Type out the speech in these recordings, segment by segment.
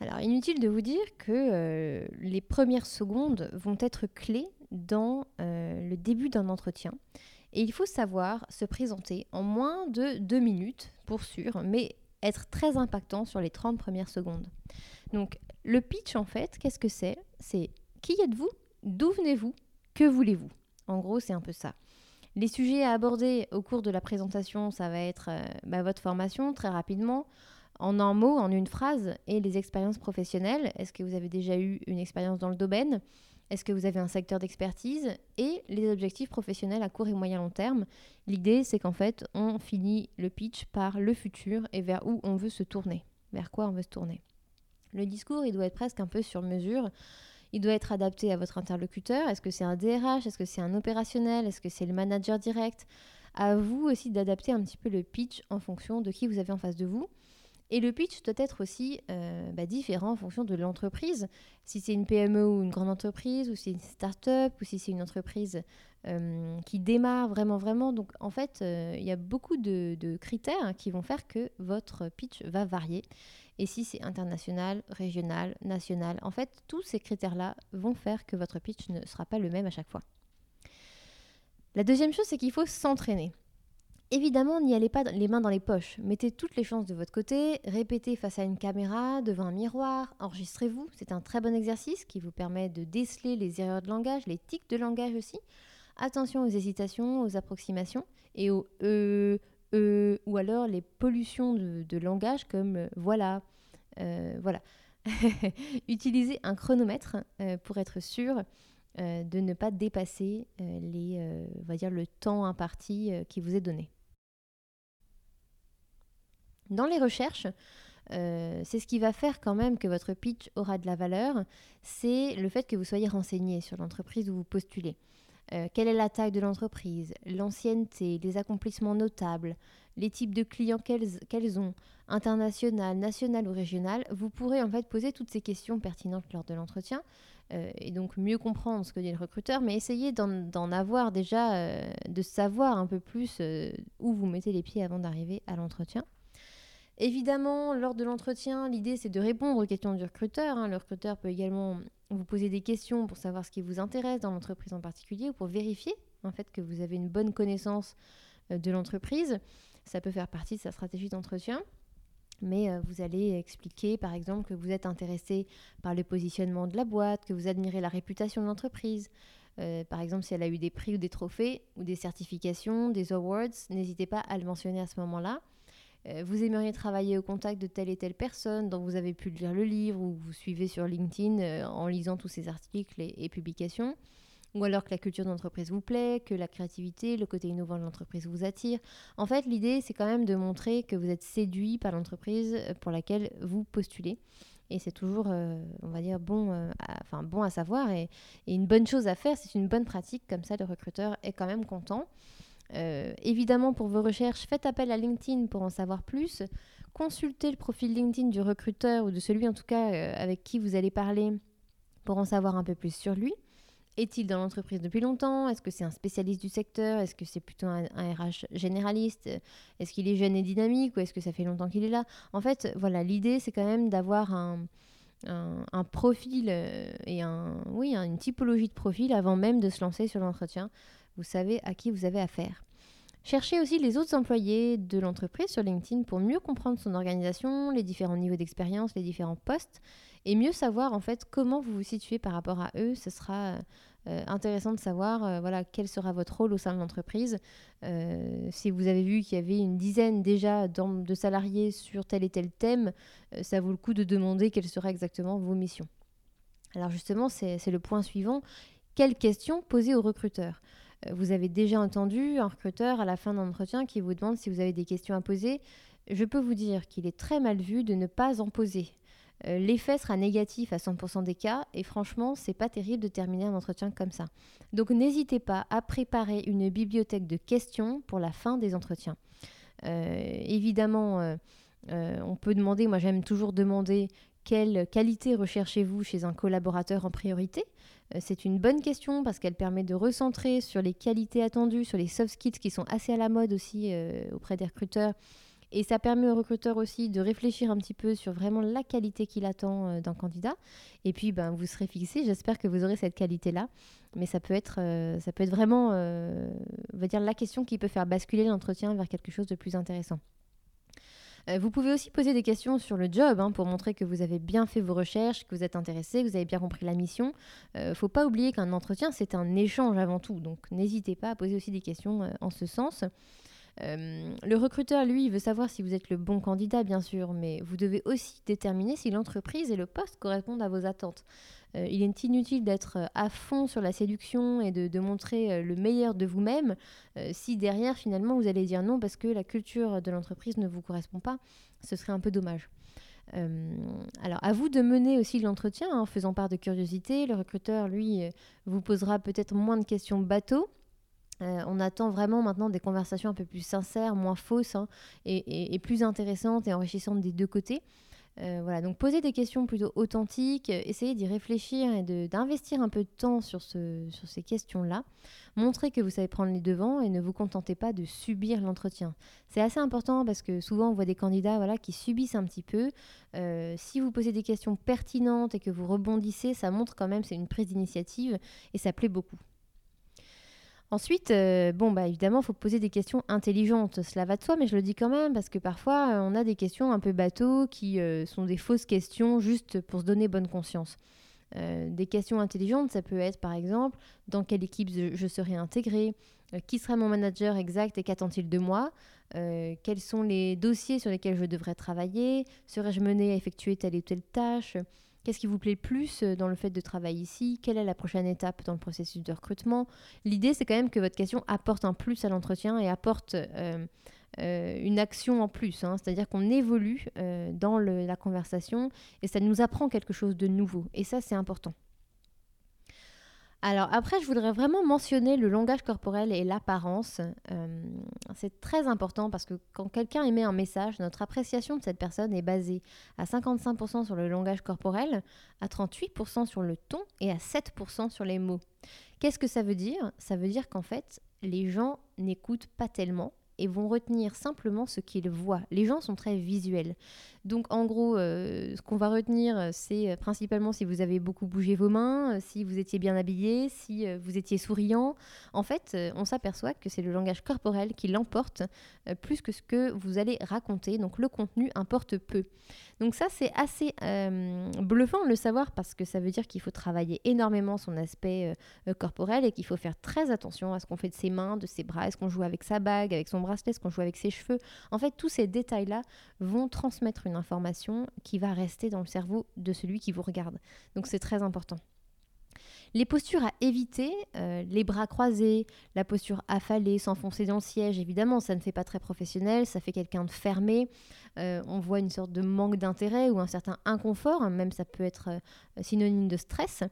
Alors inutile de vous dire que euh, les premières secondes vont être clés dans euh, le début d'un entretien. Et il faut savoir se présenter en moins de deux minutes, pour sûr, mais être très impactant sur les 30 premières secondes. Donc le pitch, en fait, qu'est-ce que c'est? C'est qui êtes-vous? D'où venez-vous? Que voulez-vous? En gros, c'est un peu ça. Les sujets à aborder au cours de la présentation, ça va être euh, bah, votre formation très rapidement, en un mot, en une phrase, et les expériences professionnelles. Est-ce que vous avez déjà eu une expérience dans le domaine? Est-ce que vous avez un secteur d'expertise? Et les objectifs professionnels à court et moyen long terme. L'idée, c'est qu'en fait, on finit le pitch par le futur et vers où on veut se tourner. Vers quoi on veut se tourner? Le discours, il doit être presque un peu sur mesure. Il doit être adapté à votre interlocuteur. Est-ce que c'est un DRH Est-ce que c'est un opérationnel? Est-ce que c'est le manager direct? À vous aussi d'adapter un petit peu le pitch en fonction de qui vous avez en face de vous. Et le pitch doit être aussi euh, bah, différent en fonction de l'entreprise. Si c'est une PME ou une grande entreprise, ou si c'est une start-up, ou si c'est une entreprise euh, qui démarre vraiment, vraiment. Donc en fait, euh, il y a beaucoup de, critères qui vont faire que votre pitch va varier. Et si c'est international, régional, national, en fait, tous ces critères-là vont faire que votre pitch ne sera pas le même à chaque fois. La deuxième chose, c'est qu'il faut s'entraîner. Évidemment, n'y allez pas les mains dans les poches. Mettez toutes les chances de votre côté, répétez face à une caméra, devant un miroir, enregistrez-vous. C'est un très bon exercice qui vous permet de déceler les erreurs de langage, les tics de langage aussi. Attention aux hésitations, aux approximations et aux e, e ou alors les pollutions de, langage comme euh, voilà, euh, voilà. Utilisez un chronomètre euh, pour être sûr de ne pas dépasser les, on va dire le temps imparti qui vous est donné. Dans les recherches, euh, c'est ce qui va faire quand même que votre pitch aura de la valeur, c'est le fait que vous soyez renseigné sur l'entreprise où vous postulez. Euh, quelle est la taille de l'entreprise, l'ancienneté, les accomplissements notables, les types de clients qu'elles ont, international, national ou régional, vous pourrez en fait poser toutes ces questions pertinentes lors de l'entretien euh, et donc mieux comprendre ce que dit le recruteur, mais essayer d'en avoir déjà, de savoir un peu plus où vous mettez les pieds avant d'arriver à l'entretien. Évidemment, lors de l'entretien, l'idée c'est de répondre aux questions du recruteur. Hein. Le recruteur peut également vous poser des questions pour savoir ce qui vous intéresse dans l'entreprise en particulier ou pour vérifier que vous avez une bonne connaissance euh, de l'entreprise. Ça peut faire partie de sa stratégie d'entretien. Mais euh, vous allez expliquer, par exemple, que vous êtes intéressé par le positionnement de la boîte, que vous admirez la réputation de l'entreprise. Euh, par exemple, si elle a eu des prix ou des trophées ou des certifications, des awards, n'hésitez pas à le mentionner à ce moment-là. Euh, vous aimeriez travailler au contact de telle et telle personne dont vous avez pu lire le livre ou vous suivez sur LinkedIn euh, en lisant tous ces articles et, publications. Ou alors que la culture d'entreprise vous plaît, que la créativité, le côté innovant de l'entreprise vous attire. En fait, l'idée, c'est quand même de montrer que vous êtes séduit par l'entreprise euh, pour laquelle vous postulez. Et c'est toujours, on va dire, bon, à, bon à savoir et, et une bonne chose à faire. C'est une bonne pratique. Comme ça, le recruteur est quand même content. Euh, évidemment, pour vos recherches, faites appel à LinkedIn pour en savoir plus. Consultez le profil LinkedIn du recruteur ou de celui en tout cas euh, avec qui vous allez parler pour en savoir un peu plus sur lui. Est-il dans l'entreprise depuis longtemps? Est-ce que c'est un spécialiste du secteur? Est-ce que c'est plutôt un, RH généraliste? Est-ce qu'il est jeune et dynamique ou est-ce que ça fait longtemps qu'il est là? En fait, voilà, l'idée c'est quand même d'avoir un, un, profil euh, et un, oui, une typologie de profil avant même de se lancer sur l'entretien vous savez à qui vous avez affaire. Cherchez aussi les autres employés de l'entreprise sur LinkedIn pour mieux comprendre son organisation, les différents niveaux d'expérience, les différents postes et mieux savoir en fait comment vous vous situez par rapport à eux. Ce sera euh, intéressant de savoir euh, voilà quel sera votre rôle au sein de l'entreprise. Euh, si vous avez vu qu'il y avait une dizaine déjà de salariés sur tel et tel thème, ça vaut le coup de demander quelles seraient exactement vos missions. Alors justement, c'est le point suivant. Quelles questions poser aux recruteurs? euh, vous avez déjà entendu un recruteur à la fin d'un entretien qui vous demande si vous avez des questions à poser. Je peux vous dire qu'il est très mal vu de ne pas en poser. euh, l'effet sera négatif à 100% des cas et franchement, c'est pas terrible de terminer un entretien comme ça. Donc n'hésitez pas à préparer une bibliothèque de questions pour la fin des entretiens. évidemment, on peut demander, moi j'aime toujours demander quelle qualité recherchez-vous chez un collaborateur en priorité? Euh, c'est une bonne question parce qu'elle permet de recentrer sur les qualités attendues, sur les soft skills qui sont assez à la mode aussi euh, auprès des recruteurs. Et ça permet au recruteur aussi de réfléchir un petit peu sur vraiment la qualité qu'il attend euh, d'un candidat. Et puis, ben, vous serez fixé. J'espère que vous aurez cette qualité-là. Mais ça peut être, ça peut être vraiment, on va dire, la question qui peut faire basculer l'entretien vers quelque chose de plus intéressant. Euh, vous pouvez aussi poser des questions sur le job hein, pour montrer que vous avez bien fait vos recherches, que vous êtes intéressé, que vous avez bien compris la mission. Il euh, ne faut pas oublier qu'un entretien, c'est un échange avant tout. Donc n'hésitez pas à poser aussi des questions euh, en ce sens. Le recruteur, lui, veut savoir si vous êtes le bon candidat, bien sûr, mais vous devez aussi déterminer si l'entreprise et le poste correspondent à vos attentes. Euh, il est inutile d'être euh, à fond sur la séduction et de, montrer euh, le meilleur de vous-même si derrière, finalement, vous allez dire non parce que la culture de l'entreprise ne vous correspond pas. Ce serait un peu dommage. alors, à vous de mener aussi l'entretien en faisant part de curiosité. Le recruteur, lui, vous posera peut-être moins de questions bateau. On attend vraiment maintenant des conversations un peu plus sincères, moins fausses hein, et, plus intéressantes et enrichissantes des deux côtés. Euh, voilà, donc poser des questions plutôt authentiques, euh, essayez d'y réfléchir et d'investir un peu de temps sur, ce, sur ces questions-là. Montrez que vous savez prendre les devants et ne vous contentez pas de subir l'entretien. C'est assez important parce que souvent on voit des candidats voilà, qui subissent un petit peu. Euh, si vous posez des questions pertinentes et que vous rebondissez, ça montre quand même c'est une prise d'initiative et ça plaît beaucoup. Ensuite, euh, bon, bah, évidemment, il faut poser des questions intelligentes. Cela va de soi, mais je le dis quand même, parce que parfois, euh, on a des questions un peu bateaux qui euh, sont des fausses questions juste pour se donner bonne conscience. des questions intelligentes, ça peut être par exemple dans quelle équipe je, serai intégré, qui sera mon manager exact et qu'attend-il de moi, quels sont les dossiers sur lesquels je devrais travailler, serais-je mené à effectuer telle ou telle tâche, Qu'est-ce qui vous plaît plus euh, dans le fait de travailler ici? Quelle est la prochaine étape dans le processus de recrutement? L'idée, c'est quand même que votre question apporte un plus à l'entretien et apporte euh, euh, une action en plus. Hein. C'est-à-dire qu'on évolue dans la conversation et ça nous apprend quelque chose de nouveau. Et ça, c'est important. Alors après, je voudrais vraiment mentionner le langage corporel et l'apparence. Euh, c'est très important parce que quand quelqu'un émet un message, notre appréciation de cette personne est basée à 55% sur le langage corporel, à 38% sur le ton et à 7% sur les mots. Qu'est-ce que ça veut dire? Ça veut dire qu'en fait, les gens n'écoutent pas tellement et vont retenir simplement ce qu'ils voient. Les gens sont très visuels. Donc en gros, euh, ce qu'on va retenir, c'est euh, principalement si vous avez beaucoup bougé vos mains, euh, si vous étiez bien habillé, si vous étiez souriant. En fait, on s'aperçoit que c'est le langage corporel qui l'emporte plus que ce que vous allez raconter. Donc le contenu importe peu. Donc ça, c'est assez bluffant de le savoir parce que ça veut dire qu'il faut travailler énormément son aspect corporel et qu'il faut faire très attention à ce qu'on fait de ses mains, de ses bras, est-ce qu'on joue avec sa bague, avec son bracelet, qu'on joue avec ses cheveux. En fait, tous ces détails-là vont transmettre une information qui va rester dans le cerveau de celui qui vous regarde. Donc c'est très important. Les postures à éviter, euh, les bras croisés, la posture affalée, s'enfoncer dans le siège, évidemment, ça ne fait pas très professionnel, ça fait quelqu'un de fermé. Euh, on voit une sorte de manque d'intérêt ou un certain inconfort, hein, même ça peut être euh, synonyme de stress.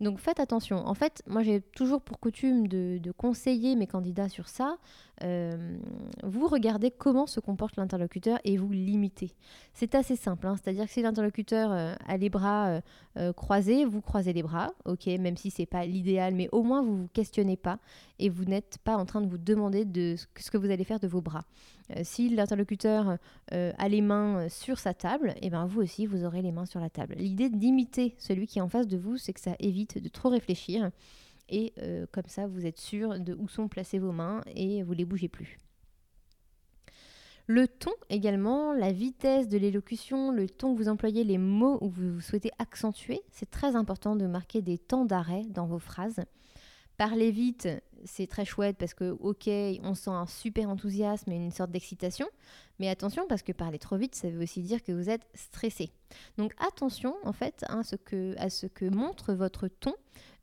Donc faites attention. En fait, moi j'ai toujours pour coutume de, conseiller mes candidats sur ça. Euh, vous regardez comment se comporte l'interlocuteur et vous limitez. C'est assez simple, hein. c'est-à-dire que si l'interlocuteur euh, a les bras euh, croisés, vous croisez les bras, ok, même si c'est pas l'idéal, mais au moins vous vous questionnez pas et vous n'êtes pas en train de vous demander de ce que vous allez faire de vos bras. si l'interlocuteur a les mains sur sa table, et eh ben vous aussi vous aurez les mains sur la table. L'idée d'imiter celui qui est en face de vous, c'est que ça évite de trop réfléchir et euh, comme ça, vous êtes sûr de où sont placées vos mains et vous les bougez plus. Le ton également, la vitesse de l'élocution, le ton que vous employez, les mots où vous souhaitez accentuer, c'est très important de marquer des temps d'arrêt dans vos phrases. Parler vite, c'est très chouette parce que, ok, on sent un super enthousiasme et une sorte d'excitation. Mais attention, parce que parler trop vite, ça veut aussi dire que vous êtes stressé. Donc attention, en fait, à ce que, à ce que montre votre ton.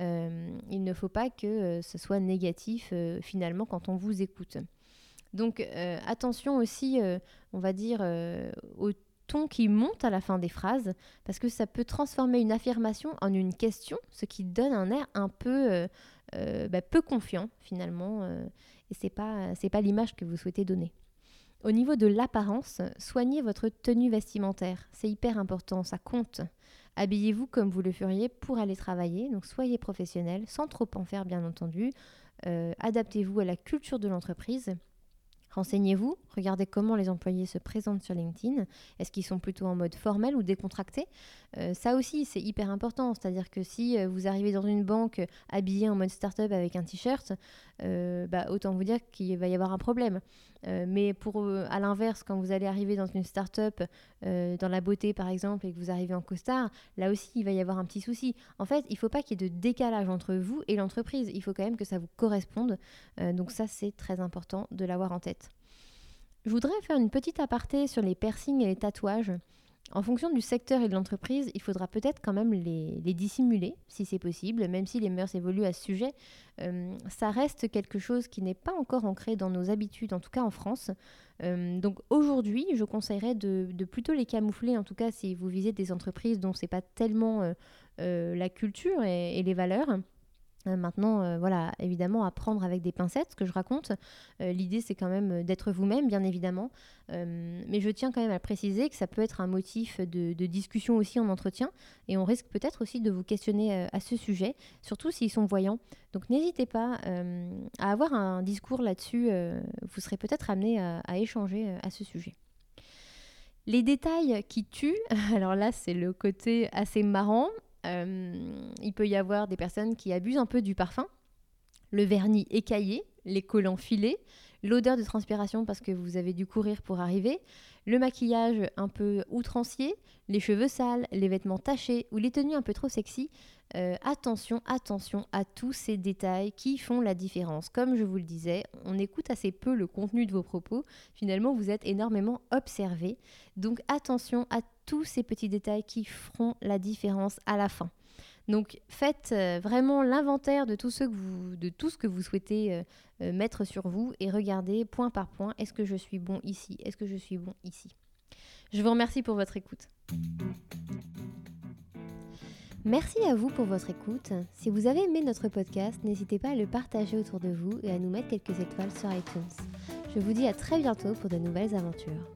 Euh, il ne faut pas que euh, ce soit négatif euh, finalement quand on vous écoute. Donc attention aussi, on va dire, au ton qui monte à la fin des phrases, parce que ça peut transformer une affirmation en une question, ce qui donne un air un peu, euh, euh, bah, peu confiant finalement, euh, et c'est pas, c'est pas l'image que vous souhaitez donner. Au niveau de l'apparence, soignez votre tenue vestimentaire, c'est hyper important, ça compte. Habillez-vous comme vous le feriez pour aller travailler, donc soyez professionnel, sans trop en faire bien entendu. Adaptez-vous à la culture de l'entreprise Renseignez-vous, regardez comment les employés se présentent sur LinkedIn. Est-ce qu'ils sont plutôt en mode formel ou décontracté? Euh, Ça aussi, c'est hyper important. C'est-à-dire que si euh, vous arrivez dans une banque habillé en mode start-up avec un t-shirt, euh, bah, autant vous dire qu'il va y avoir un problème. Mais pour, à l'inverse, quand vous allez arriver dans une start-up, dans la beauté par exemple, et que vous arrivez en costard, là aussi, il va y avoir un petit souci. En fait, il ne faut pas qu'il y ait de décalage entre vous et l'entreprise. Il faut quand même que ça vous corresponde. donc ça, c'est très important de l'avoir en tête. Je voudrais faire une petite aparté sur les piercings et les tatouages. En fonction du secteur et de l'entreprise, il faudra peut-être quand même les, dissimuler, si c'est possible, même si les mœurs évoluent à ce sujet. Euh, ça reste quelque chose qui n'est pas encore ancré dans nos habitudes, en tout cas en France. Euh, donc aujourd'hui, je conseillerais de, plutôt les camoufler, en tout cas si vous visez des entreprises dont c'est pas tellement euh, la culture et les valeurs. Euh, maintenant, euh, voilà, évidemment, à prendre avec des pincettes, ce que je raconte. Euh, l'idée, c'est quand même d'être vous-même, bien évidemment. mais je tiens quand même à préciser que ça peut être un motif de, discussion aussi en entretien. Et on risque peut-être aussi de vous questionner à ce sujet, surtout s'ils sont voyants. Donc n'hésitez pas à avoir un discours là-dessus. vous serez peut-être amené à échanger à ce sujet. Les détails qui tuent, alors là c'est le côté assez marrant, il peut y avoir des personnes qui abusent un peu du parfum, le vernis écaillé, les collants filés, l'odeur de transpiration parce que vous avez dû courir pour arriver, le maquillage un peu outrancier, les cheveux sales, les vêtements tachés ou les tenues un peu trop sexy. Euh, attention, attention à tous ces détails qui font la différence. Comme je vous le disais, on écoute assez peu le contenu de vos propos. Finalement, vous êtes énormément observé. Donc attention à tous ces petits détails qui feront la différence à la fin. Donc faites euh, vraiment l'inventaire de tout ce que vous, souhaitez euh, euh, mettre sur vous et regardez point par point, est-ce que je suis bon ici Est-ce que je suis bon ici Je vous remercie pour votre écoute. Merci à vous pour votre écoute. Si vous avez aimé notre podcast, n'hésitez pas à le partager autour de vous et à nous mettre quelques étoiles sur iTunes. Je vous dis à très bientôt pour de nouvelles aventures.